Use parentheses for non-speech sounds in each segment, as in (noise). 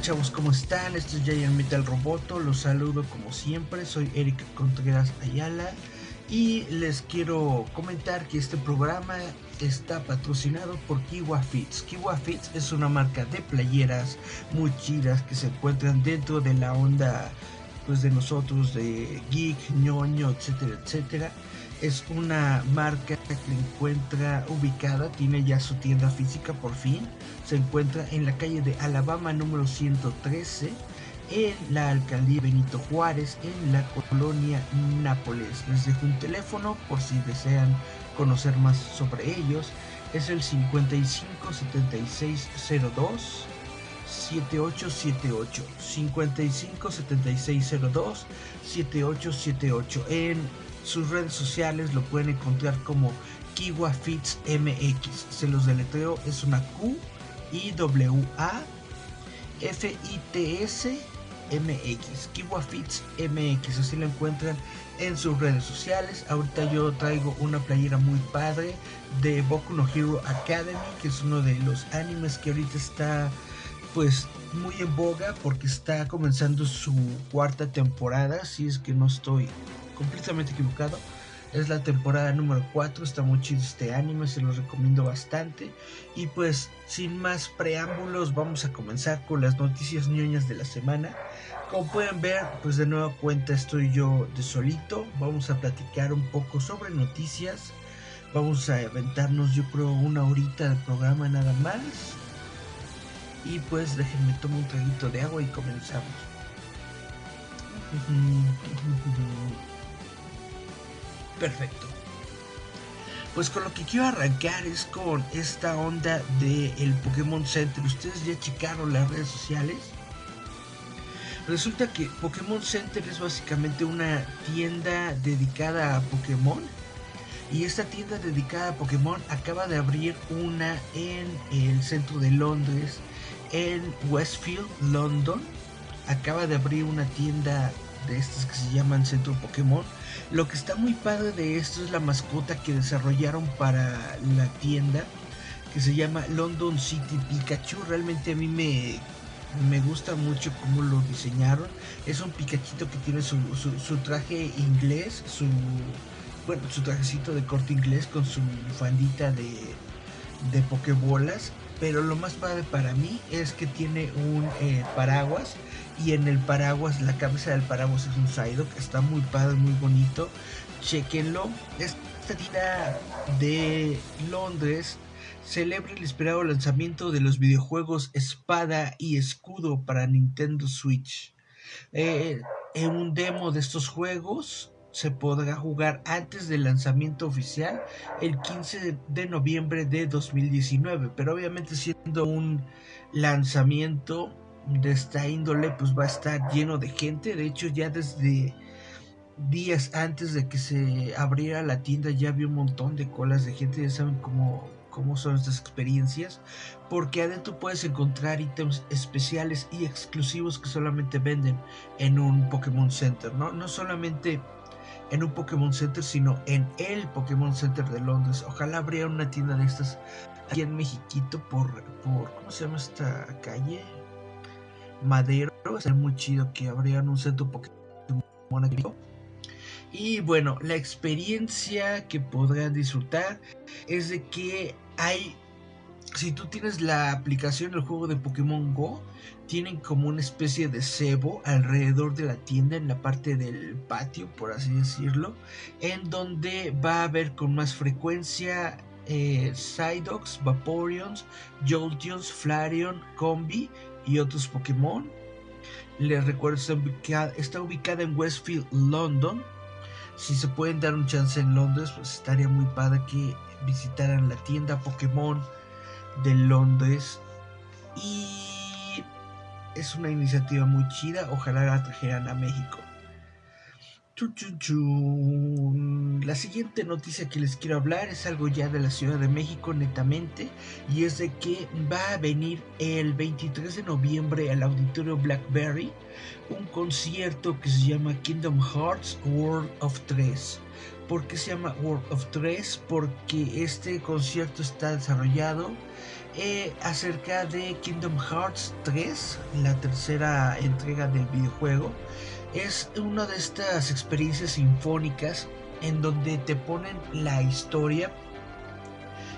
Chavos? ¿Cómo están? Esto es Giant Metal Roboto. Los saludo como siempre. Soy Eric Contreras Ayala. Y les quiero comentar que este programa está patrocinado por Kiwa Fits. Kiwa Fits es una marca de playeras muy chidas que se encuentran dentro de la onda pues de nosotros de geek, ñoño, etcétera, etcétera es una marca que encuentra ubicada, tiene ya su tienda física por fin. Se encuentra en la calle de Alabama número 113, en la alcaldía Benito Juárez, en la colonia Nápoles. Les dejo un teléfono por si desean conocer más sobre ellos. Es el 55 7602 7878 55 7602 7878 en sus redes sociales lo pueden encontrar como Kiwa Fits MX. Se los deletreo, es una Q I W A F I T S MX. Kiwa Fits MX, así lo encuentran en sus redes sociales. Ahorita yo traigo una playera muy padre de Boku no Hero Academy, que es uno de los animes que ahorita está pues muy en boga porque está comenzando su cuarta temporada, si es que no estoy completamente equivocado. Es la temporada número 4, está muy chido este anime, se los recomiendo bastante. Y pues sin más preámbulos, vamos a comenzar con las noticias ñoñas de la semana. Como pueden ver, pues de nueva cuenta estoy yo de solito. Vamos a platicar un poco sobre noticias. Vamos a aventarnos yo creo una horita de programa nada más. Y pues déjenme tomar un traguito de agua y comenzamos. (laughs) Perfecto. Pues con lo que quiero arrancar es con esta onda del el Pokémon Center. Ustedes ya checaron las redes sociales. Resulta que Pokémon Center es básicamente una tienda dedicada a Pokémon. Y esta tienda dedicada a Pokémon acaba de abrir una en el centro de Londres, en Westfield, London. Acaba de abrir una tienda de estas que se llaman Centro Pokémon lo que está muy padre de esto es la mascota que desarrollaron para la tienda que se llama London City Pikachu. Realmente a mí me, me gusta mucho cómo lo diseñaron. Es un Pikachito que tiene su, su, traje inglés, su bueno, su trajecito de corte inglés con su fandita de, de pokebolas. Pero lo más padre para mí es que tiene un eh, paraguas y en el paraguas, la cabeza del paraguas es un que está muy padre, muy bonito. Chequenlo. Esta tienda de Londres celebra el esperado lanzamiento de los videojuegos Espada y Escudo para Nintendo Switch. Eh, en un demo de estos juegos se podrá jugar antes del lanzamiento oficial el 15 de noviembre de 2019, pero obviamente siendo un lanzamiento de esta índole pues va a estar lleno de gente. De hecho ya desde días antes de que se abriera la tienda ya había un montón de colas de gente. Ya saben cómo, cómo son estas experiencias. Porque adentro puedes encontrar ítems especiales y exclusivos que solamente venden en un Pokémon Center. No, no solamente en un Pokémon Center, sino en el Pokémon Center de Londres. Ojalá abriera una tienda de estas aquí en Mexiquito por, por ¿cómo se llama esta calle? Madero. Sería muy chido que abrieran un centro Pokémon aquí. Y bueno, la experiencia que podrán disfrutar es de que hay, si tú tienes la aplicación del juego de Pokémon Go, tienen como una especie de cebo alrededor de la tienda en la parte del patio, por así decirlo, en donde va a haber con más frecuencia eh, Psyducks, Vaporeons, Jolteons, Flareon, Combi y otros Pokémon. Les recuerdo, está ubicada, está ubicada en Westfield, London. Si se pueden dar un chance en Londres, pues estaría muy padre que visitaran la tienda Pokémon de Londres. Y es una iniciativa muy chida. Ojalá la trajeran a México. La siguiente noticia que les quiero hablar es algo ya de la Ciudad de México netamente y es de que va a venir el 23 de noviembre al Auditorio Blackberry un concierto que se llama Kingdom Hearts World of 3. ¿Por qué se llama World of 3? Porque este concierto está desarrollado eh, acerca de Kingdom Hearts 3, la tercera entrega del videojuego es una de estas experiencias sinfónicas en donde te ponen la historia.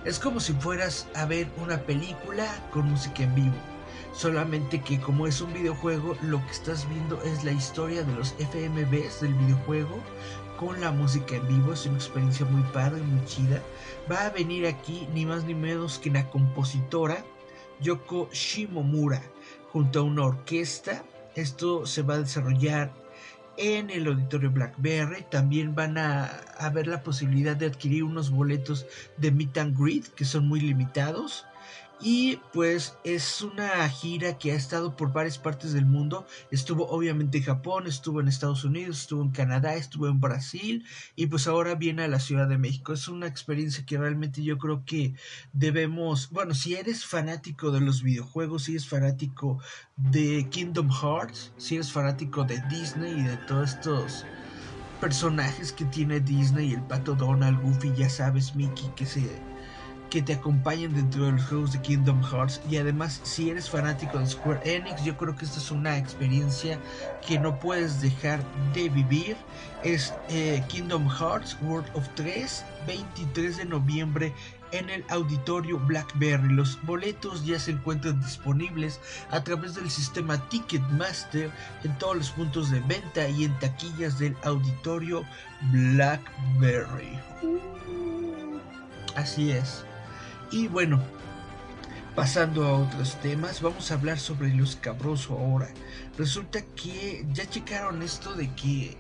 Es como si fueras a ver una película con música en vivo. Solamente que como es un videojuego, lo que estás viendo es la historia de los FMVs del videojuego con la música en vivo. Es una experiencia muy padre, muy chida. Va a venir aquí ni más ni menos que la compositora Yoko Shimomura junto a una orquesta. Esto se va a desarrollar en el auditorio Blackberry. También van a haber la posibilidad de adquirir unos boletos de meet and greet que son muy limitados. Y pues es una gira que ha estado por varias partes del mundo. Estuvo obviamente en Japón, estuvo en Estados Unidos, estuvo en Canadá, estuvo en Brasil y pues ahora viene a la Ciudad de México. Es una experiencia que realmente yo creo que debemos, bueno, si eres fanático de los videojuegos, si eres fanático de Kingdom Hearts, si eres fanático de Disney y de todos estos personajes que tiene Disney, el pato Donald, Goofy, ya sabes, Mickey, que se que te acompañen dentro de los juegos de Kingdom Hearts y además si eres fanático de Square Enix yo creo que esta es una experiencia que no puedes dejar de vivir es eh, Kingdom Hearts World of 3 23 de noviembre en el auditorio Blackberry. Los boletos ya se encuentran disponibles a través del sistema Ticketmaster en todos los puntos de venta y en taquillas del auditorio Blackberry. Así es. Y bueno, pasando a otros temas, vamos a hablar sobre los cabroso ahora. Resulta que ya checaron esto de que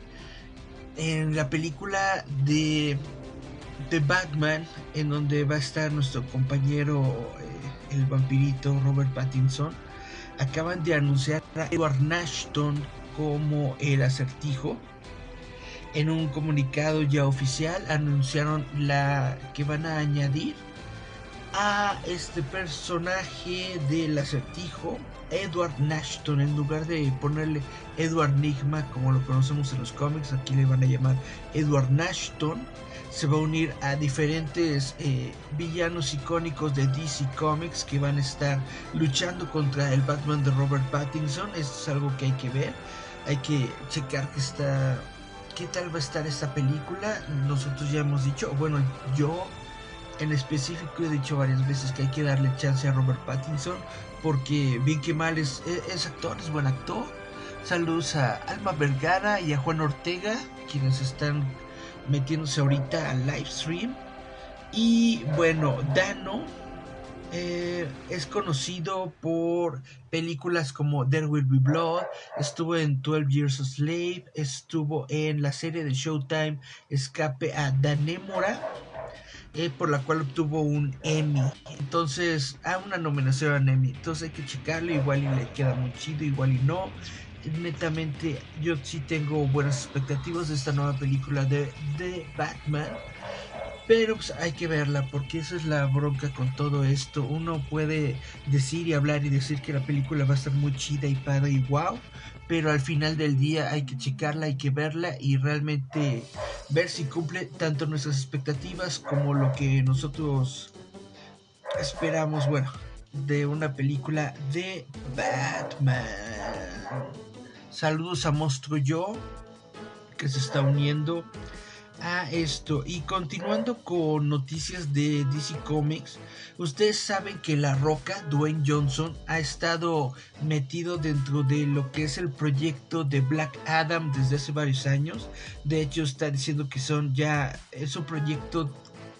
en la película de The Batman, en donde va a estar nuestro compañero eh, el vampirito Robert Pattinson, acaban de anunciar a Edward Nashton como el acertijo. En un comunicado ya oficial anunciaron la que van a añadir a este personaje del acertijo, Edward Nashton, en lugar de ponerle Edward Nigma como lo conocemos en los cómics, aquí le van a llamar Edward Nashton. Se va a unir a diferentes eh, villanos icónicos de DC Comics que van a estar luchando contra el Batman de Robert Pattinson. Esto es algo que hay que ver. Hay que checar que está. ¿Qué tal va a estar esta película? Nosotros ya hemos dicho, bueno, yo en específico he dicho varias veces que hay que darle chance a Robert Pattinson porque bien que mal es, es, actor, es buen actor. Saludos a Alma Vergara y a Juan Ortega, quienes están metiéndose ahorita al live stream. Y bueno, Dano eh, es conocido por películas como There Will Be Blood, estuvo en 12 Years a Slave, estuvo en la serie de Showtime Escape a Danemora eh, por la cual obtuvo un Emmy. Entonces, a una nominación a Emmy. Entonces hay que checarlo, igual y le queda muy chido, igual y no. Netamente, yo sí tengo buenas expectativas de esta nueva película de, de Batman. Pero pues, hay que verla porque esa es la bronca con todo esto. Uno puede decir y hablar y decir que la película va a estar muy chida y padre y wow pero al final del día hay que checarla, hay que verla y realmente ver si cumple tanto nuestras expectativas como lo que nosotros esperamos, bueno, de una película de Batman. Saludos a Monstruo Yo, que se está uniendo a esto. Y continuando con noticias de DC Comics, ustedes saben que La Roca, Dwayne Johnson, ha estado metido dentro de lo que es el proyecto de Black Adam desde hace varios años. De hecho, está diciendo que son ya, es un proyecto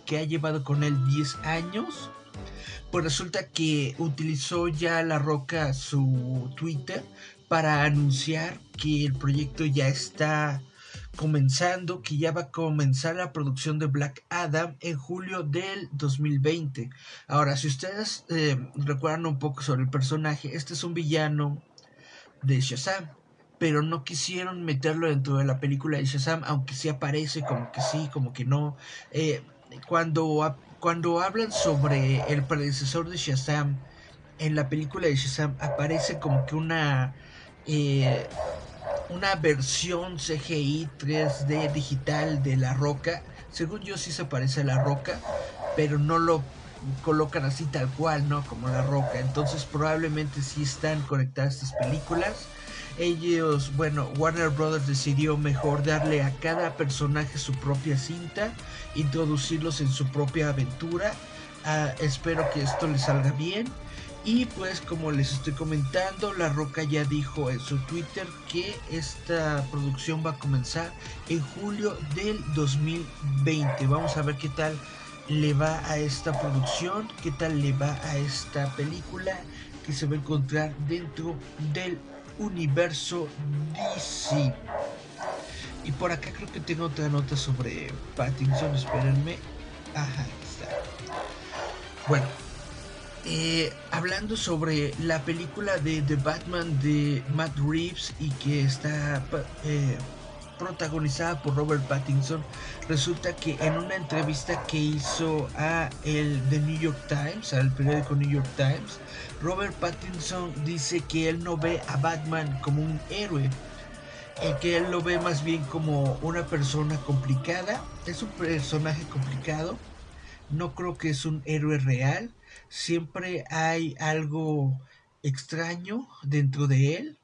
que ha llevado con él 10 años. Pues resulta que utilizó ya La Roca su Twitter para anunciar que el proyecto ya está comenzando, que ya va a comenzar la producción de Black Adam en julio del 2020. Ahora, si ustedes eh, recuerdan un poco sobre el personaje, este es un villano de Shazam, pero no quisieron meterlo dentro de la película de Shazam, aunque sí aparece, como que sí, como que no. Eh, cuando, cuando hablan sobre el predecesor de Shazam, en la película de Shazam aparece como que una... Eh, una versión CGI 3D digital de La Roca. Según yo sí se parece a La Roca, pero no lo colocan así tal cual, ¿no? Como La Roca. Entonces probablemente sí están conectadas estas películas. Ellos, bueno, Warner Brothers decidió mejor darle a cada personaje su propia cinta, introducirlos en su propia aventura. Ah, espero que esto les salga bien. Y pues como les estoy comentando, La Roca ya dijo en su Twitter que esta producción va a comenzar en julio del 2020. Vamos a ver qué tal le va a esta producción, qué tal le va a esta película que se va a encontrar dentro del universo DC. Y por acá creo que tengo otra nota sobre Pattinson, espérenme. Ajá, está. Bueno, eh, hablando sobre la película de The Batman de Matt Reeves y que está eh, protagonizada por Robert Pattinson, resulta que en una entrevista que hizo a el The New York Times, al periódico New York Times, Robert Pattinson dice que él no ve a Batman como un héroe, y que él lo ve más bien como una persona complicada, es un personaje complicado, no creo que es un héroe real, siempre hay algo extraño dentro de él.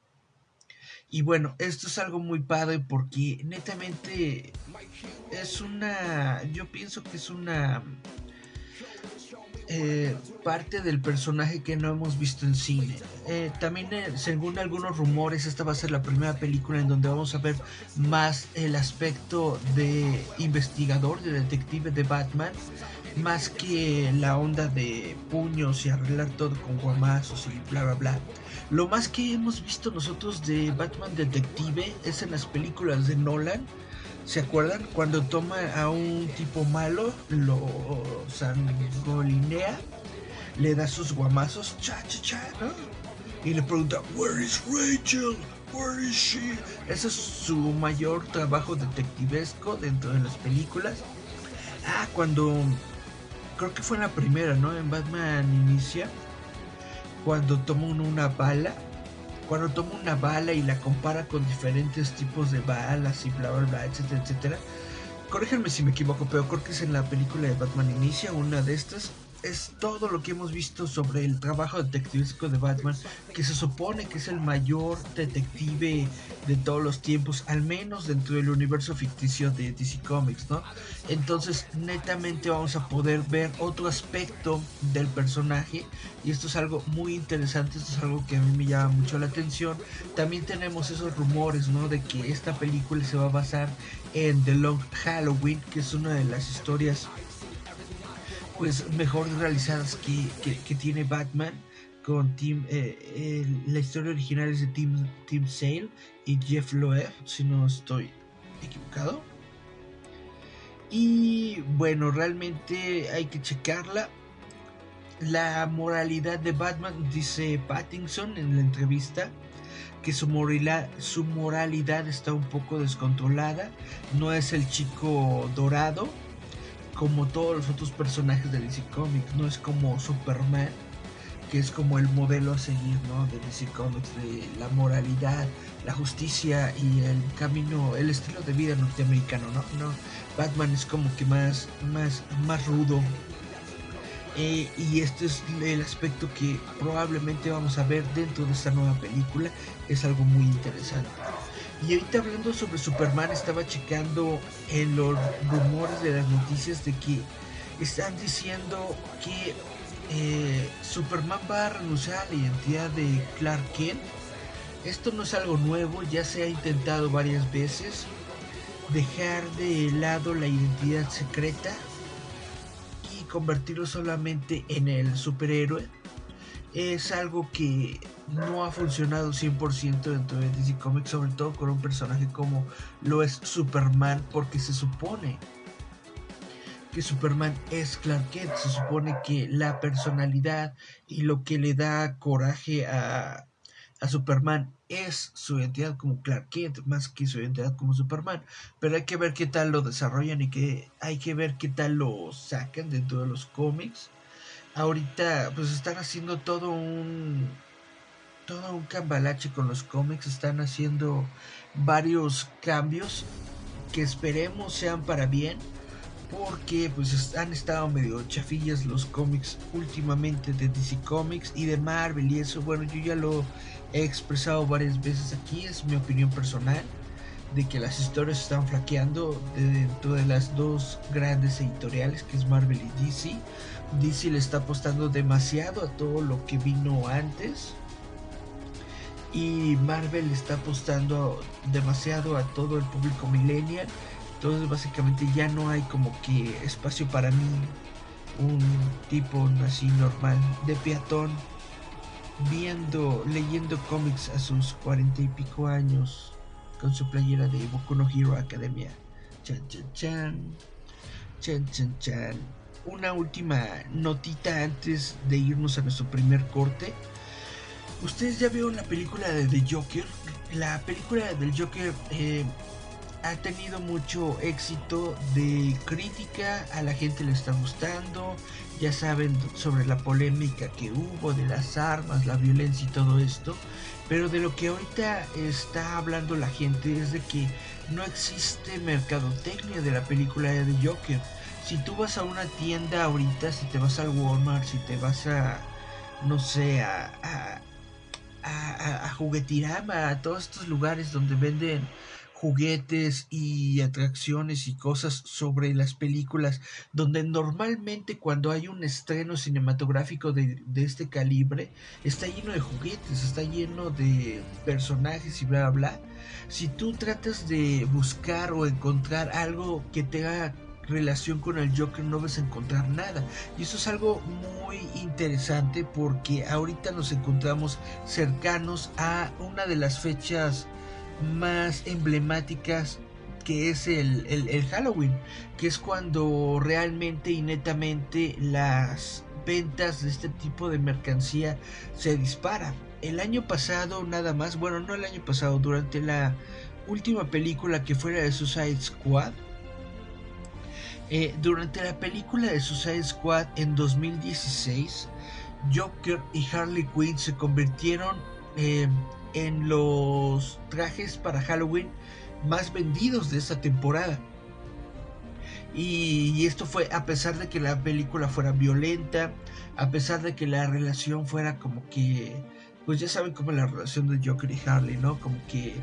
Y bueno, esto es algo muy padre porque netamente es una, yo pienso que es una eh, parte del personaje que no hemos visto en cine. Eh, también, eh, según algunos rumores, esta va a ser la primera película en donde vamos a ver más el aspecto de investigador, de detective de Batman más que la onda de puños y arreglar todo con guamazos y bla bla bla. Lo más que hemos visto nosotros de Batman Detective es en las películas de Nolan. ¿Se acuerdan? Cuando toma a un tipo malo, lo sangolinea, le da sus guamazos, cha cha cha, ¿no? Y le pregunta, ¿Where is Rachel? Where is she? Ese es su mayor trabajo detectivesco dentro de las películas. Ah, cuando creo que fue en la primera, ¿no? En Batman Inicia, cuando toma una bala, cuando toma una bala y la compara con diferentes tipos de balas y bla, bla, bla, etcétera, etcétera. Corríjanme si me equivoco, pero creo que es en la película de Batman Inicia, una de estas, es todo lo que hemos visto sobre el trabajo detectivesco de Batman, que se supone que es el mayor detective de todos los tiempos, al menos dentro del universo ficticio de DC Comics, ¿no? Entonces, netamente vamos a poder ver otro aspecto del personaje y esto es algo muy interesante, esto es algo que a mí me llama mucho la atención. También tenemos esos rumores, ¿no? De que esta película se va a basar en The Long Halloween, que es una de las historias pues mejor realizadas que, tiene Batman con Tim eh, la historia original es de Tim, Tim Sale y Jeff Loeb si no estoy equivocado. Y bueno realmente hay que checarla. La moralidad de Batman dice Pattinson en la entrevista que su moralidad, su moralidad está un poco descontrolada. No es el chico dorado como todos los otros personajes de DC Comics, no es como Superman, que es como el modelo a seguir, ¿no? De DC Comics, de la moralidad, la justicia y el camino, el estilo de vida norteamericano, ¿no? no Batman es como que más, más, más rudo. Y este es el aspecto que probablemente vamos a ver dentro de esta nueva película. Es algo muy interesante. Y ahorita hablando sobre Superman, estaba checando en los rumores de las noticias de que están diciendo que eh, Superman va a renunciar a la identidad de Clark Kent. Esto no es algo nuevo, ya se ha intentado varias veces dejar de lado la identidad secreta y convertirlo solamente en el superhéroe es algo que no ha funcionado 100% dentro de DC Comics, sobre todo con un personaje como lo es Superman, porque se supone que Superman es Clark Kent, se supone que la personalidad y lo que le da coraje a, a Superman es su identidad como Clark Kent, más que su identidad como Superman. Pero hay que ver qué tal lo desarrollan y que hay que ver qué tal lo sacan dentro de los cómics ahorita pues están haciendo todo un todo un cambalache con los cómics, están haciendo varios cambios que esperemos sean para bien porque pues han estado medio chafillas los cómics últimamente de DC Comics y de Marvel y eso. Bueno yo ya lo he expresado varias veces aquí es mi opinión personal de que las historias están flaqueando dentro de las dos grandes editoriales que es Marvel y DC DC le está apostando demasiado a todo lo que vino antes. Y Marvel está apostando demasiado a todo el público millennial. Entonces básicamente ya no hay como que espacio para mí. Un tipo así normal de peatón. Viendo, leyendo cómics a sus cuarenta y pico años. Con su playera de Boku no Hero Academia. Chan chan chan. Chan chan chan una última notita antes de irnos a nuestro primer corte. Ustedes ya vieron la película de The Joker. La película del Joker eh, ha tenido mucho éxito de crítica, a la gente le está gustando, ya saben sobre la polémica que hubo de las armas, la violencia y todo esto, pero de lo que ahorita está hablando la gente es de que no existe mercadotecnia de la película de The Joker si tú vas a una tienda ahorita, si te vas al Walmart, si te vas a, no sé, a, a, a, a Juguetirama, a todos estos lugares donde venden juguetes y atracciones y cosas sobre las películas, donde normalmente cuando hay un estreno cinematográfico de, de, este calibre, está lleno de juguetes, está lleno de personajes y bla, bla, bla. Si tú tratas de buscar o encontrar algo que te haga relación con el Joker no vas a encontrar nada. Y eso es algo muy interesante porque ahorita nos encontramos cercanos a una de las fechas más emblemáticas que es el, el, Halloween, que es cuando realmente y netamente las ventas de este tipo de mercancía se disparan. El año pasado nada más, bueno, no el año pasado, durante la última película que fuera de Suicide Squad, eh, durante la película de Suicide Squad en 2016, Joker y Harley Quinn se convirtieron eh, en los trajes para Halloween más vendidos de esta temporada. Y, y, esto fue a pesar de que la película fuera violenta, a pesar de que la relación fuera como que, pues ya saben cómo la relación de Joker y Harley, ¿no? Como que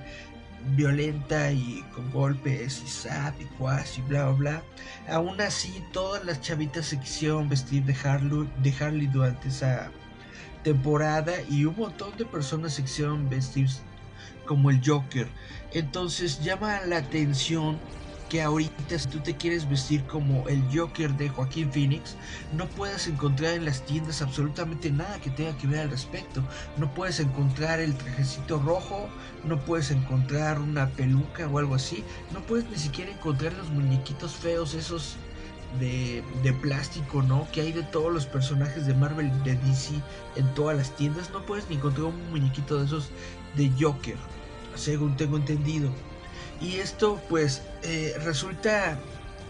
violenta y con golpes y zap y cuas y bla bla bla. Aún así, todas las chavitas se quisieron vestir de Harley, de Harley durante esa temporada y un montón de personas se quisieron vestir como el Joker. Entonces llama la atención que ahorita si tú te quieres vestir como el Joker de Joaquín Phoenix, no puedes encontrar en las tiendas absolutamente nada que tenga que ver al respecto. No puedes encontrar el trajecito rojo, no puedes encontrar una peluca o algo así, no puedes ni siquiera encontrar los muñequitos feos esos de, de, plástico, ¿no? Que hay de todos los personajes de Marvel de DC en todas las tiendas. No puedes ni encontrar un muñequito de esos de Joker, según tengo entendido. Y esto pues eh, resulta,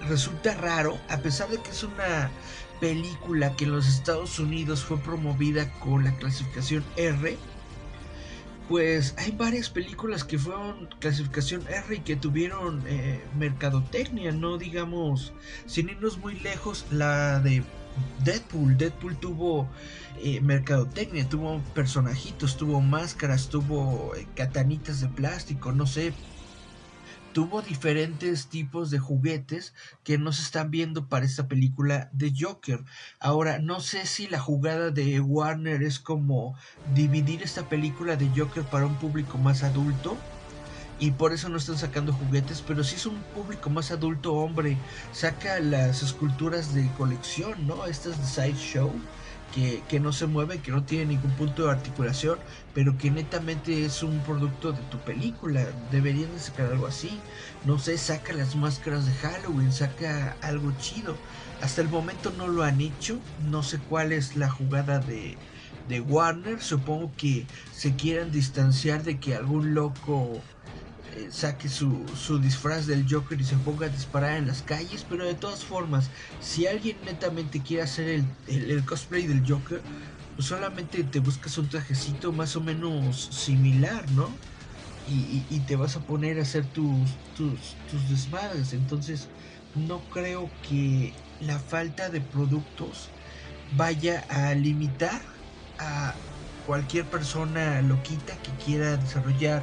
resulta raro, a pesar de que es una película que en los Estados Unidos fue promovida con la clasificación R. Pues hay varias películas que fueron clasificación R y que tuvieron eh, mercadotecnia, no digamos, sin irnos muy lejos, la de Deadpool. Deadpool tuvo eh, mercadotecnia, tuvo personajitos, tuvo máscaras, tuvo eh, catanitas de plástico, no sé, tuvo diferentes tipos de juguetes que no se están viendo para esta película de Joker. Ahora, no sé si la jugada de Warner es como dividir esta película de Joker para un público más adulto y por eso no están sacando juguetes, pero si es un público más adulto hombre, saca las esculturas de colección, ¿no? Estas de Sideshow, que, no se mueven, que no tienen ningún punto de articulación, pero que netamente es un producto de tu película. Deberían de sacar algo así. No sé, saca las máscaras de Halloween, saca algo chido. Hasta el momento no lo han hecho, no sé cuál es la jugada de, de Warner, supongo que se quieran distanciar de que algún loco saque su, su, disfraz del Joker y se ponga a disparar en las calles, pero de todas formas, si alguien netamente quiere hacer el, el, cosplay del Joker, pues solamente te buscas un trajecito más o menos similar, ¿no? Y, y, te vas a poner a hacer tus, tus, tus desmadres. Entonces, no creo que la falta de productos vaya a limitar a cualquier persona loquita que quiera desarrollar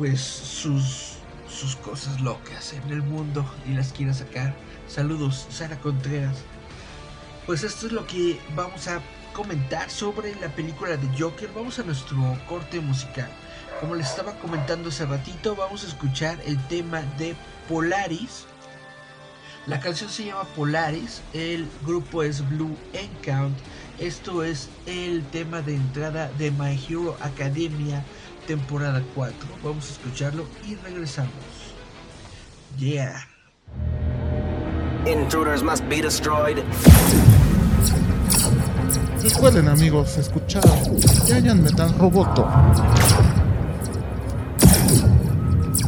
pues sus sus cosas locas en el mundo y las quiera sacar. Saludos, Sara Contreras. Pues esto es lo que vamos a comentar sobre la película de Joker. Vamos a nuestro corte musical. Como les estaba comentando hace ratito, vamos a escuchar el tema de Polaris. La canción se llama Polaris, el grupo es Blue Encount esto es el tema de entrada de My Hero Academia temporada 4. Vamos a escucharlo y regresamos. Yeah. Intruders must be destroyed. Recuerden amigos, escuchar Giant Metal Roboto.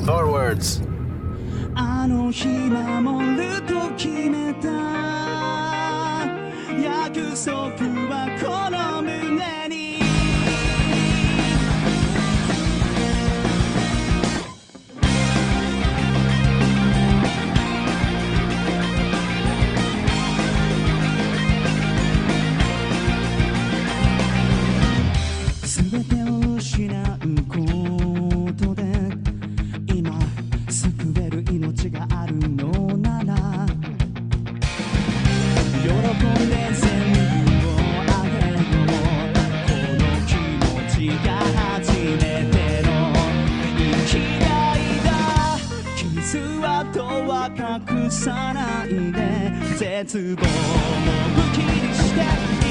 Forwards. あの日守ると決めた約束はこの 全てを失うことで今救える命があるのなら喜んで全部をあげこの気持ちが初めての生きがいだ。傷跡は隠さないで絶望も武器にして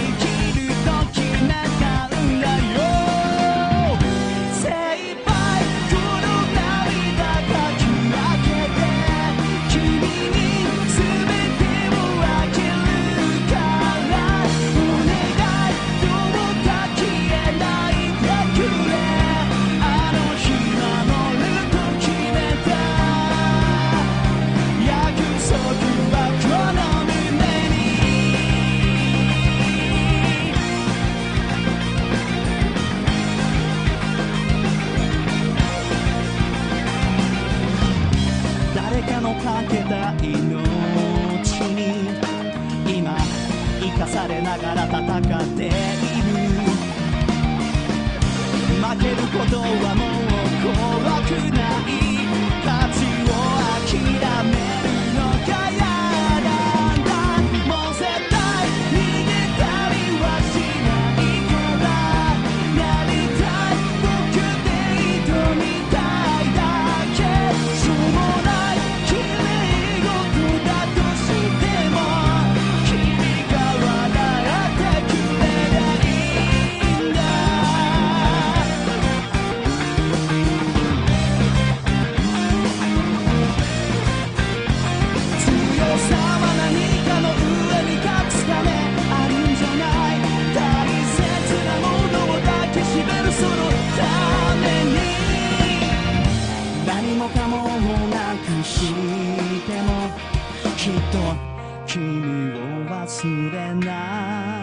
もかもをなくしてもきっと君を忘れない。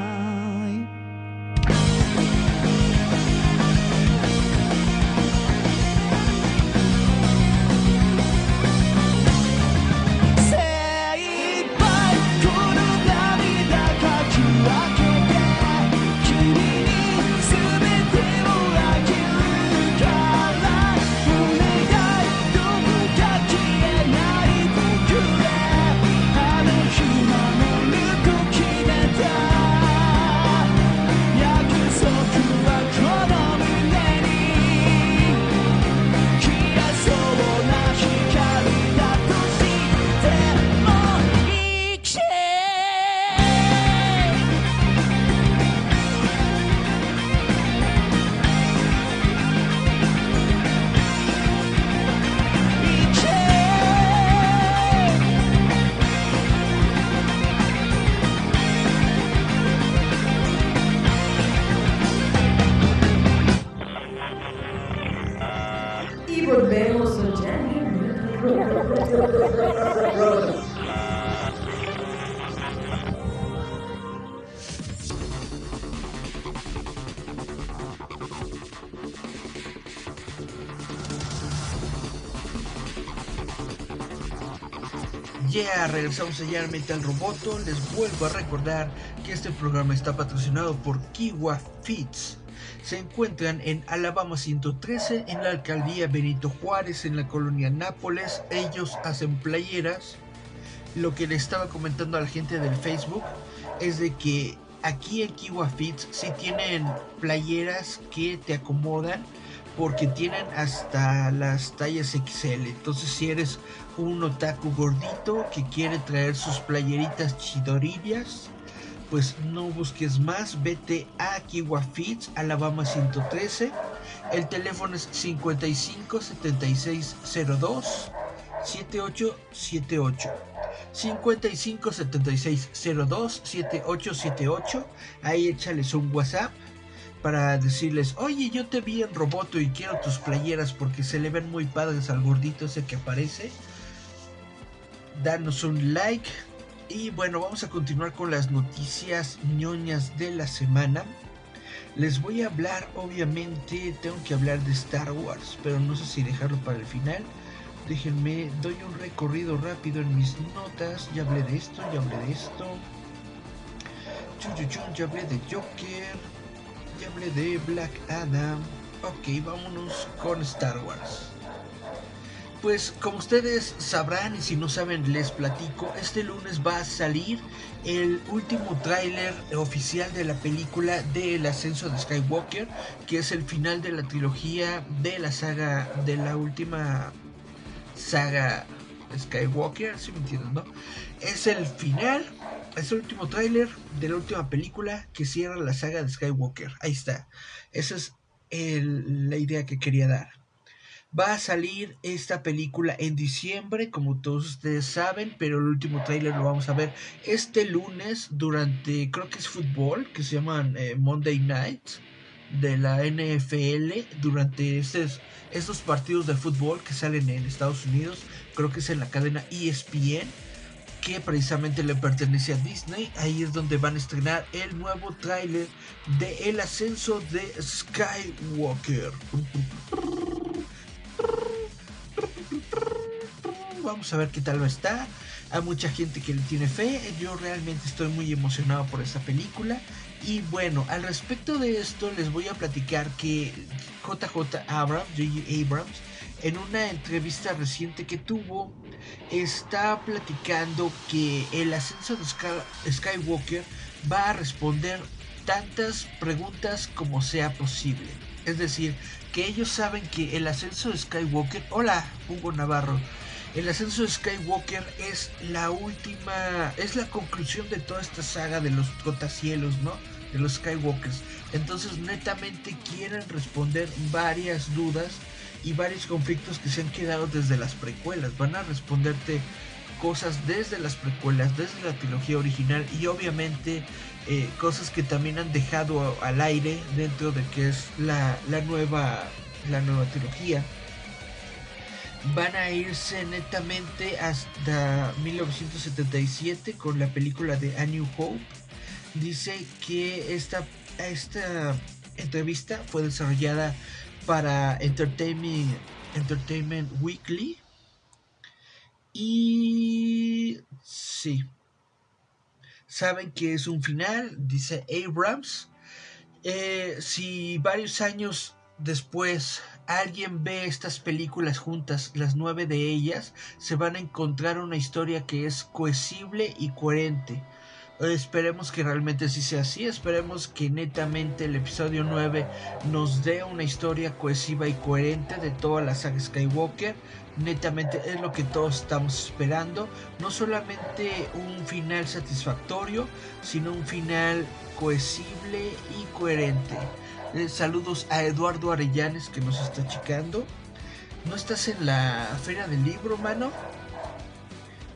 Ya regresamos allá al Metal Roboto. Les vuelvo a recordar que este programa está patrocinado por Kiwa Fits. Se encuentran en Alabama 113, en la alcaldía Benito Juárez, en la colonia Nápoles. Ellos hacen playeras. Lo que le estaba comentando a la gente del Facebook es de que aquí en Kiwa Fits sí tienen playeras que te acomodan porque tienen hasta las tallas XL. Entonces, si eres un otaku gordito que quiere traer sus playeritas chidorillas, pues no busques más, vete a Kiwa Alabama 113. El teléfono es 55 76 02 7878. 55 76 02 7878. Ahí échales un WhatsApp para decirles, oye, yo te vi en Roboto y quiero tus playeras porque se le ven muy padres al gordito ese que aparece. Danos un like. Y bueno, vamos a continuar con las noticias ñoñas de la semana. Les voy a hablar, obviamente, tengo que hablar de Star Wars, pero no sé si dejarlo para el final. Déjenme, doy un recorrido rápido en mis notas. Ya hablé de esto, ya hablé de esto. Chun, chun, chun, ya hablé de Joker. Ya hablé de Black Adam. Ok, vámonos con Star Wars. Pues como ustedes sabrán y si no saben les platico, este lunes va a salir el último tráiler oficial de la película del ascenso de Skywalker, que es el final de la trilogía de la saga de la última saga Skywalker, si me entienden, ¿no? Es el final, es el último tráiler de la última película que cierra la saga de Skywalker. Ahí está. Esa es la idea que quería dar. Va a salir esta película en diciembre, como todos ustedes saben, pero el último tráiler lo vamos a ver este lunes durante, creo que es fútbol, que se llaman eh, Monday Night de la NFL, durante estos, estos partidos de fútbol que salen en Estados Unidos, creo que es en la cadena ESPN, que precisamente le pertenece a Disney. Ahí es donde van a estrenar el nuevo tráiler de El ascenso de Skywalker. Vamos a ver qué tal va a estar. Hay mucha gente que le tiene fe. Yo realmente estoy muy emocionado por esta película. Y bueno, al respecto de esto les voy a platicar que JJ Abrams, J.J. Abrams, en una entrevista reciente que tuvo, está platicando que el ascenso de Sky- Skywalker va a responder tantas preguntas como sea posible. Es decir, que ellos saben que el ascenso de Skywalker... Hola, Hugo Navarro. El ascenso de Skywalker es la última, es la conclusión de toda esta saga de los trotacielos, ¿no? De los Skywalkers. Entonces, netamente quieren responder varias dudas y varios conflictos que se han quedado desde las precuelas. Van a responderte cosas desde las precuelas, desde la trilogía original y obviamente eh, cosas que también han dejado al aire dentro de que es la, la nueva la nueva trilogía van a irse netamente hasta 1977 con la película de A New Hope. Dice que esta, esta entrevista fue desarrollada para Entertainment, Entertainment Weekly. Y sí, saben que es un final, dice Abrams. Eh, si varios años después alguien ve estas películas juntas, las nueve de ellas, se van a encontrar una historia que es cohesible y coherente. Esperemos que realmente sí sea así, esperemos que netamente el episodio 9 nos dé una historia cohesiva y coherente de toda la saga Skywalker. Netamente es lo que todos estamos esperando, no solamente un final satisfactorio, sino un final cohesible y coherente. Eh, saludos a Eduardo Arellanes que nos está checando. ¿No estás en la feria del libro, mano?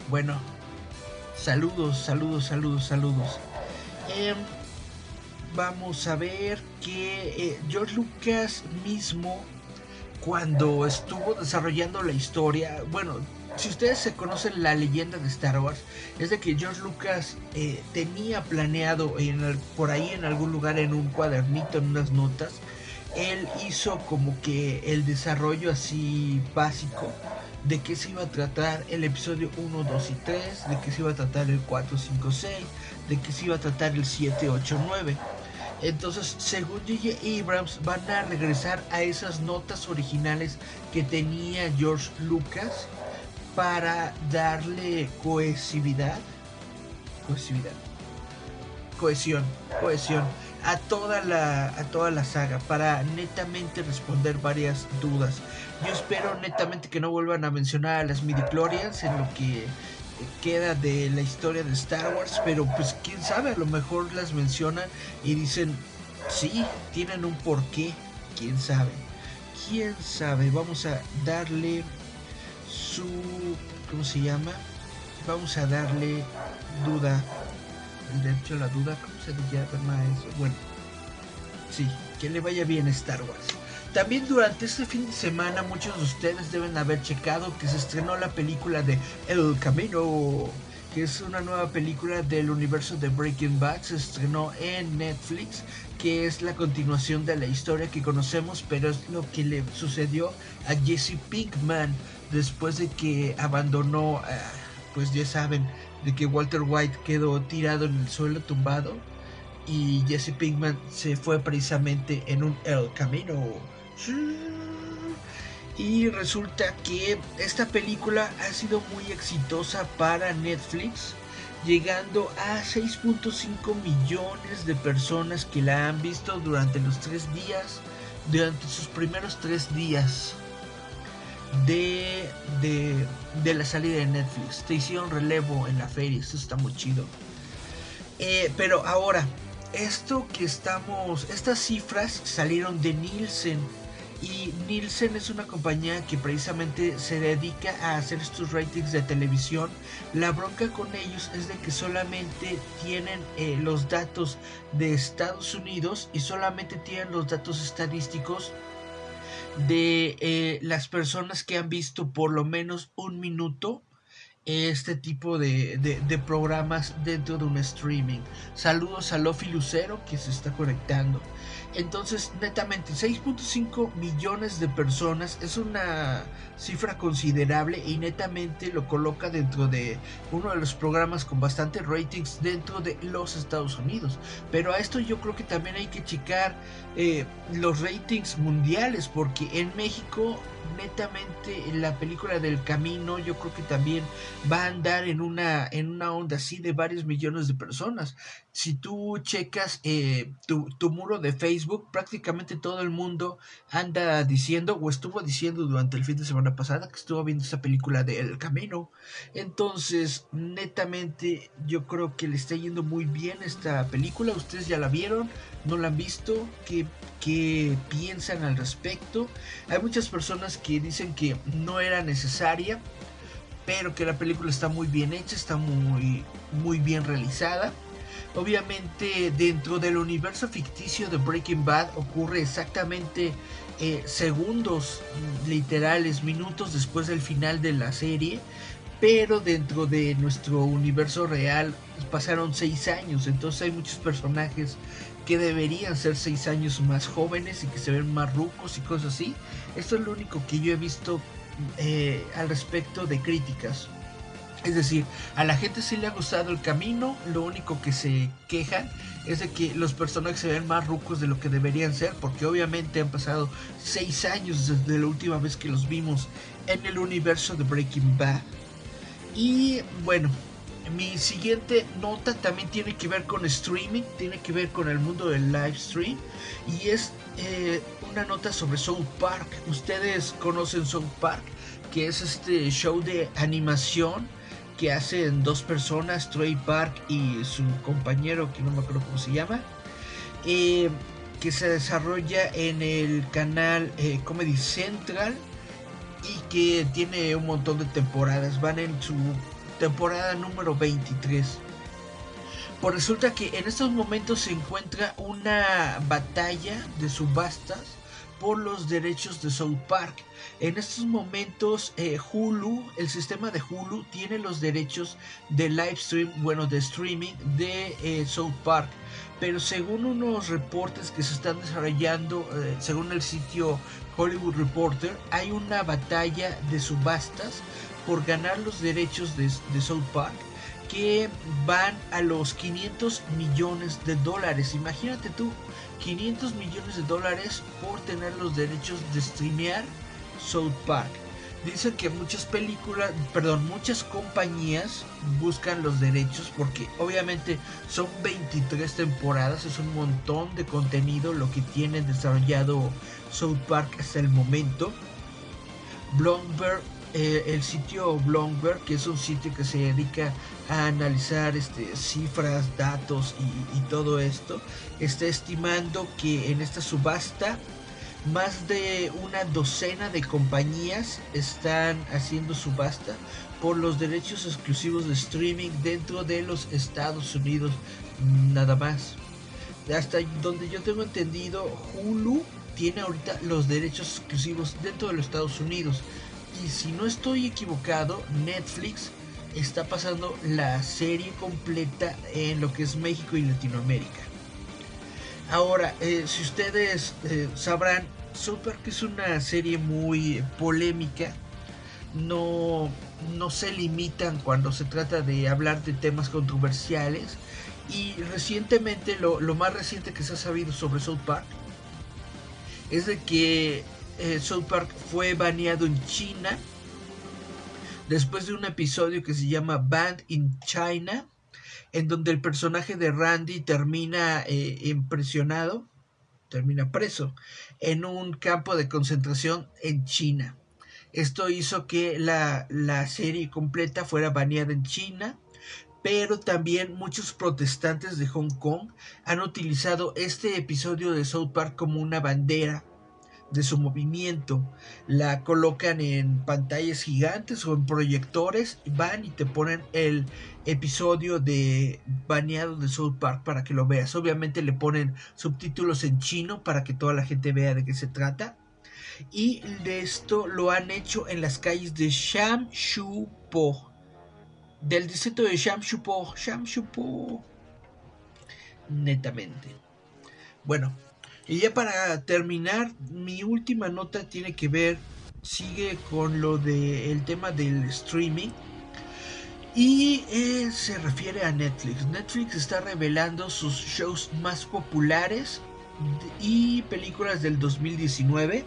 Bueno, saludos, saludos, saludos, saludos. Em, vamos a ver que eh, George Lucas mismo cuando estuvo desarrollando la historia, bueno, si ustedes se conocen la leyenda de Star Wars, es de que George Lucas eh, tenía planeado por ahí en algún lugar en un cuadernito, en unas notas, él hizo como que el desarrollo así básico de qué se iba a tratar el episodio 1, 2 y 3, de qué se iba a tratar el 4, 5, 6, de qué se iba a tratar el 7, 8, 9. Entonces, según J.J. Abrams, van a regresar a esas notas originales que tenía George Lucas para darle cohesividad, cohesividad, cohesión, cohesión a toda la a toda la saga para netamente responder varias dudas. Yo espero netamente que no vuelvan a mencionar a las midichlorians en lo que queda de la historia de Star Wars, pero pues quién sabe, a lo mejor las mencionan y dicen, sí, tienen un porqué, quién sabe. Quién sabe, vamos a darle su ¿cómo se llama? Vamos a darle duda el derecho a la duda, ¿cómo se llama eso? Bueno, sí, que le vaya bien Star Wars. También durante este fin de semana muchos de ustedes deben haber checado que se estrenó la película de El Camino, que es una nueva película del universo de Breaking Bad, se estrenó en Netflix, que es la continuación de la historia que conocemos, pero es lo que le sucedió a Jesse Pinkman después de que abandonó, eh, pues ya saben, de que Walter White quedó tirado en el suelo tumbado y Jesse Pinkman se fue precisamente en un El Camino. Y resulta que esta película ha sido muy exitosa para Netflix, llegando a 6.5 millones de personas que la han visto durante los tres días, durante sus primeros tres días de, de, la salida de Netflix. Te hicieron relevo en la feria, eso está muy chido. Eh, pero ahora, esto que estamos, estas cifras salieron de Nielsen. Y Nielsen es una compañía que precisamente se dedica a hacer estos ratings de televisión. La bronca con ellos es de que solamente tienen eh, los datos de Estados Unidos y solamente tienen los datos estadísticos de eh, las personas que han visto por lo menos un minuto este tipo de, de, programas dentro de un streaming. Saludos a Lofi Lucero que se está conectando. Entonces, netamente, 6.5 millones de personas es una cifra considerable y netamente lo coloca dentro de uno de los programas con bastante ratings dentro de los Estados Unidos. Pero a esto yo creo que también hay que checar eh, los ratings mundiales porque en México netamente la película del camino yo creo que también va a andar en una en una onda así de varios millones de personas. Si tú checas eh, tu, tu, muro de Facebook prácticamente todo el mundo anda diciendo o estuvo diciendo durante el fin de semana pasada que estuvo viendo esa película de El Camino. Entonces netamente yo creo que le está yendo muy bien esta película. Ustedes ya la vieron no la han visto qué, qué piensan al respecto hay muchas personas que dicen que no era necesaria, pero que la película está muy bien hecha, está muy, muy bien realizada. Obviamente dentro del universo ficticio de Breaking Bad ocurre exactamente eh, segundos literales, minutos después del final de la serie, pero dentro de nuestro universo real pasaron seis años, entonces hay muchos personajes que deberían ser seis años más jóvenes y que se ven más rucos y cosas así. Esto es lo único que yo he visto eh, al respecto de críticas. Es decir, a la gente sí le ha gustado el camino, lo único que se quejan es de que los personajes se ven más rucos de lo que deberían ser, porque obviamente han pasado seis años desde la última vez que los vimos en el universo de Breaking Bad. Y bueno, mi siguiente nota también tiene que ver con streaming, tiene que ver con el mundo del live stream y es eh, una nota sobre South Park. Ustedes conocen South Park, que es este show de animación que hacen dos personas, Trey Park y su compañero, que no me acuerdo cómo se llama, eh, que se desarrolla en el canal eh, Comedy Central y que tiene un montón de temporadas. Van en su temporada número 23. Pues resulta que en estos momentos se encuentra una batalla de subastas por los derechos de South Park. En estos momentos eh, Hulu, el sistema de Hulu tiene los derechos de live stream, bueno, de streaming de eh, South Park. Pero según unos reportes que se están desarrollando, eh, según el sitio Hollywood Reporter, hay una batalla de subastas por ganar los derechos de, South Park que van a los 500 millones de dólares. Imagínate tú, 500 millones de dólares por tener los derechos de streamear South Park. Dicen que muchas películas, perdón, muchas compañías buscan los derechos porque obviamente son 23 temporadas, es un montón de contenido lo que tiene desarrollado South Park hasta el momento. Bloomberg, eh, el sitio Bloomberg, que es un sitio que se dedica a analizar este, cifras, datos y, y todo esto, está estimando que en esta subasta más de una docena de compañías están haciendo subasta por los derechos exclusivos de streaming dentro de los Estados Unidos nada más. Hasta donde yo tengo entendido, Hulu tiene ahorita los derechos exclusivos dentro de los Estados Unidos. Y si no estoy equivocado, Netflix está pasando la serie completa en lo que es México y Latinoamérica. Ahora, eh, si ustedes eh, sabrán, South Park es una serie muy polémica. No, no se limitan cuando se trata de hablar de temas controversiales. Y recientemente, lo más reciente que se ha sabido sobre South Park es de que eh, South Park fue baneado en China después de un episodio que se llama Band in China en donde el personaje de Randy termina eh, impresionado, termina preso en un campo de concentración en China. Esto hizo que la, la serie completa fuera baneada en China, pero también muchos protestantes de Hong Kong han utilizado este episodio de South Park como una bandera de su movimiento. La colocan en pantallas gigantes o en proyectores, van y te ponen el episodio de baneado de South Park para que lo veas. Obviamente le ponen subtítulos en chino para que toda la gente vea de qué se trata. Y de esto lo han hecho en las calles de Shamshupo. Del distrito de Shamshupo. Shamshupo. Netamente. Bueno, y ya para terminar, mi última nota tiene que ver, sigue con lo del tema del streaming. Y eh, se refiere a Netflix. Netflix está revelando sus shows más populares y películas del 2019.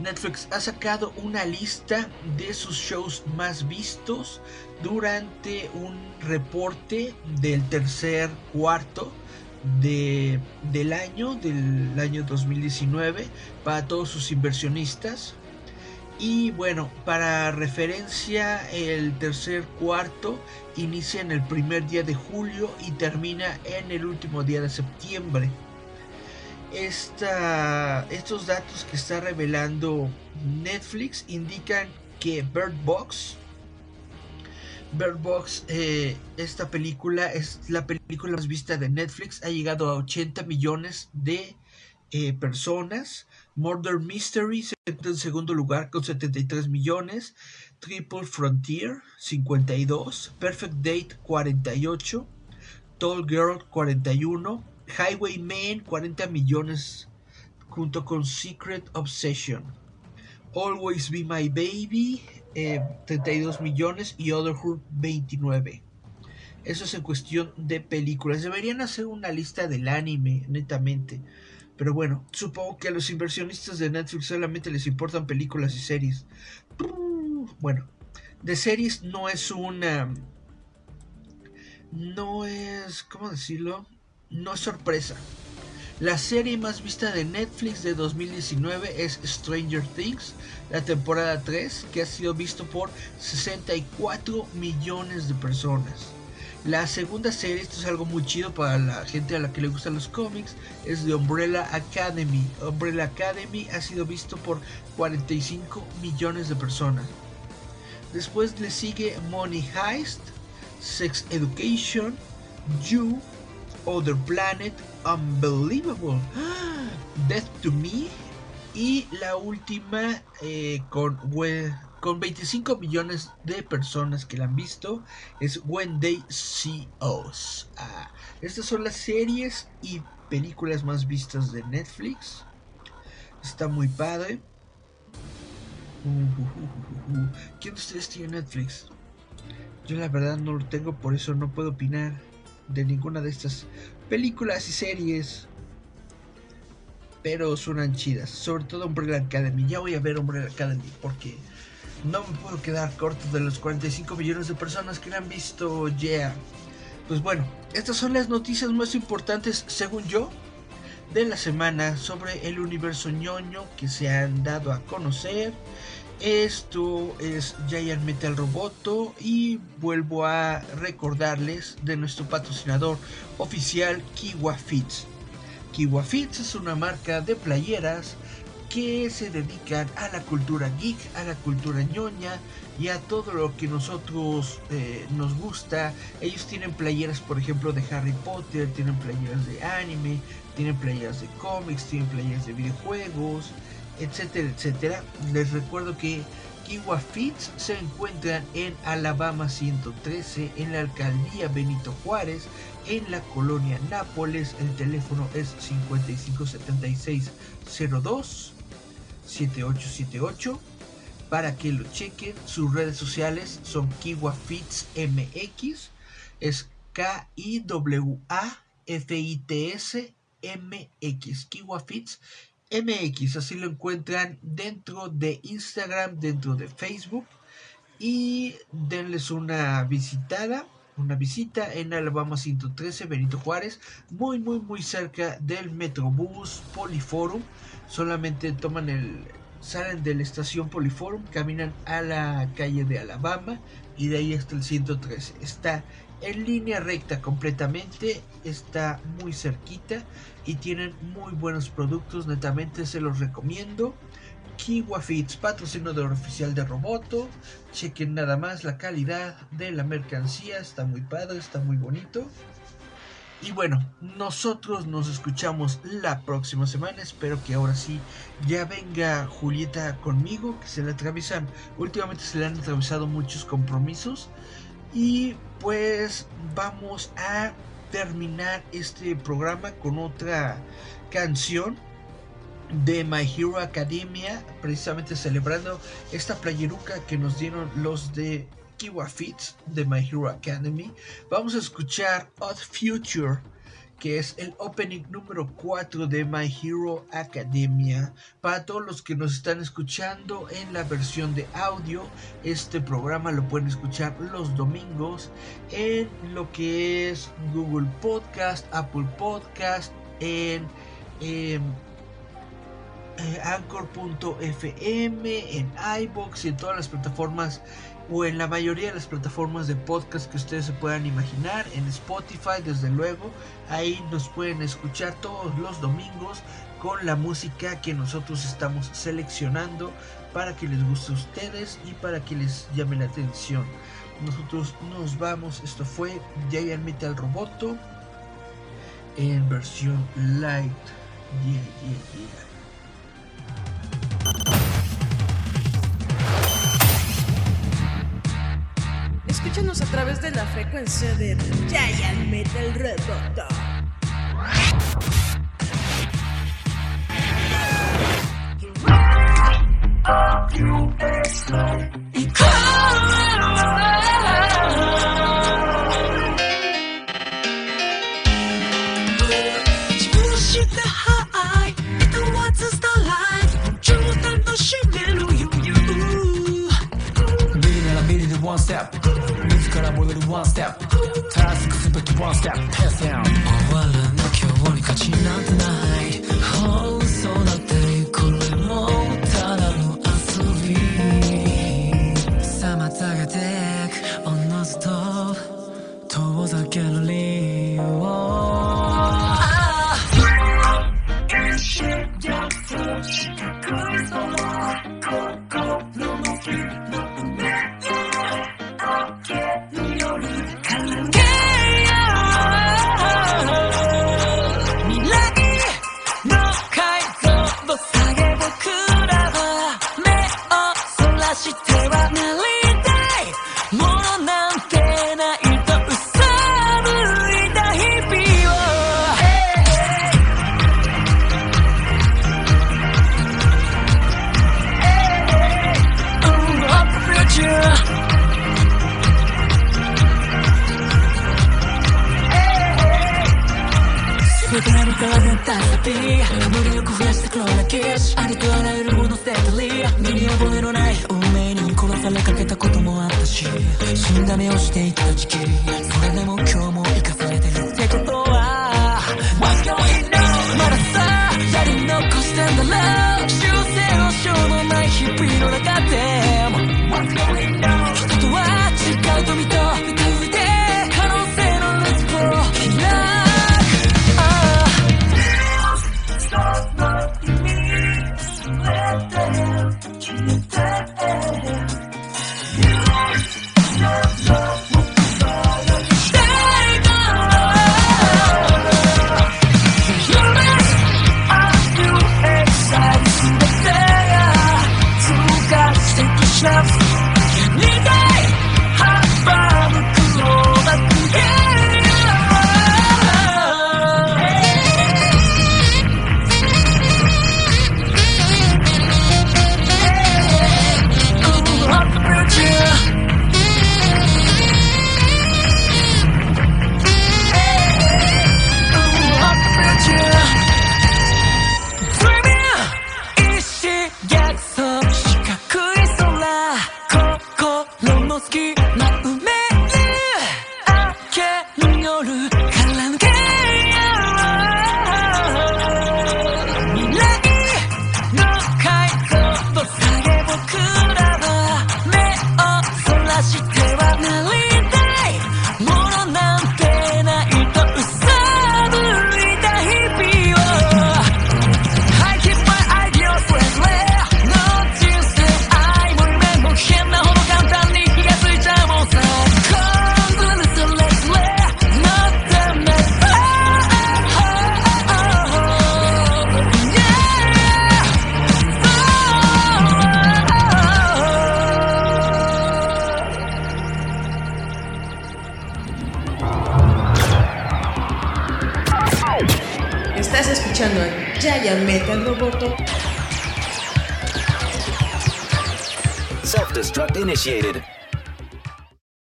Netflix ha sacado una lista de sus shows más vistos durante un reporte del tercer cuarto de, del año, del año 2019, para todos sus inversionistas. Y bueno, para referencia, el tercer cuarto inicia en el primer día de julio y termina en el último día de septiembre. Esta, estos datos que está revelando Netflix indican que Bird Box Bird Box, eh, esta película es la película más vista de Netflix, ha llegado a 80 millones de eh, personas. Murder Mystery se encuentra en segundo lugar con 73 millones. Triple Frontier 52. Perfect Date 48. Tall Girl 41. Highwayman 40 millones junto con Secret Obsession. Always Be My Baby 32 eh, millones y Otherhood 29. Eso es en cuestión de películas. Deberían hacer una lista del anime, netamente. Pero bueno, supongo que a los inversionistas de Netflix solamente les importan películas y series. Bueno, de series no es una... No es... ¿Cómo decirlo? No es sorpresa. La serie más vista de Netflix de 2019 es Stranger Things, la temporada 3, que ha sido visto por 64 millones de personas. La segunda serie, esto es algo muy chido para la gente a la que le gustan los cómics, es de Umbrella Academy. Umbrella Academy ha sido visto por 45 millones de personas. Después le sigue Money Heist, Sex Education, You, Other Planet, Unbelievable, (gasps) Death to Me, Y la última eh, con, con 25 millones de personas que la han visto es When They See Us. Ah, estas son las series y películas más vistas de Netflix. Está muy padre. Uh, uh, uh. ¿Quién de ustedes tiene Netflix? Yo la verdad no lo tengo, por eso no puedo opinar de ninguna de estas películas y series. Pero suenan chidas. Sobre todo Umbrella Academy. Ya voy a ver Umbrella Academy porque no me puedo quedar corto de los 45 millones de personas que la han visto. Yeah. Pues bueno, estas son las noticias más importantes, según yo, de la semana sobre el universo ñoño que se han dado a conocer. Esto es Giant Metal Roboto y vuelvo a recordarles de nuestro patrocinador oficial Kiwa Fits. Kiwa Fits es una marca de playeras que se dedican a la cultura geek, a la cultura ñoña y a todo lo que nosotros eh, nos gusta. Ellos tienen playeras, por ejemplo, de Harry Potter, tienen playeras de anime, tienen playeras de cómics, tienen playeras de videojuegos, etcétera, etcétera. Les recuerdo que Kiwa Fits se encuentran en Alabama 113, en la alcaldía Benito Juárez, en la colonia Nápoles. El teléfono es 557602 7878 para que lo chequen. Sus redes sociales son Kiwa Fits MX, es K I W A F I T S MX, Kiwa Fits MX, así lo encuentran dentro de Instagram, dentro de Facebook y denles una visitada, una visita en Alabama 113 Benito Juárez, muy muy muy cerca del Metrobús Poliforum. Solamente toman el salen de la estación Poliforum, caminan a la calle de Alabama y de ahí hasta el 113. Está en línea recta completamente, está muy cerquita y tienen muy buenos productos, netamente se los recomiendo. Kiwa Fits, patrocinador oficial de Roboto. Chequen nada más la calidad de la mercancía, está muy padre, está muy bonito. Y bueno, nosotros nos escuchamos la próxima semana. Espero que ahora sí ya venga Julieta conmigo, que se le atraviesan, últimamente se le han atravesado muchos compromisos. Y pues vamos a terminar este programa con otra canción de My Hero Academia, precisamente celebrando esta playeruca que nos dieron los de Kiwa Fits de My Hero Academy. Vamos a escuchar Odd Future, que es el opening número 4 de My Hero Academia. Para todos los que nos están escuchando en la versión de audio, este programa lo pueden escuchar los domingos en lo que es Google Podcast, Apple Podcast, en... en eh, Anchor.fm, en iBox y en todas las plataformas o en la mayoría de las plataformas de podcast que ustedes se puedan imaginar, en Spotify desde luego, ahí nos pueden escuchar todos los domingos con la música que nosotros estamos seleccionando para que les guste a ustedes y para que les llame la atención. Nosotros nos vamos, esto fue Giant Metal Roboto en versión light. Escúchanos a través de la frecuencia de Giant Metal Roboto. ワンステップたすべきワンステップペースン終わらぬ今日に勝ちなんてない。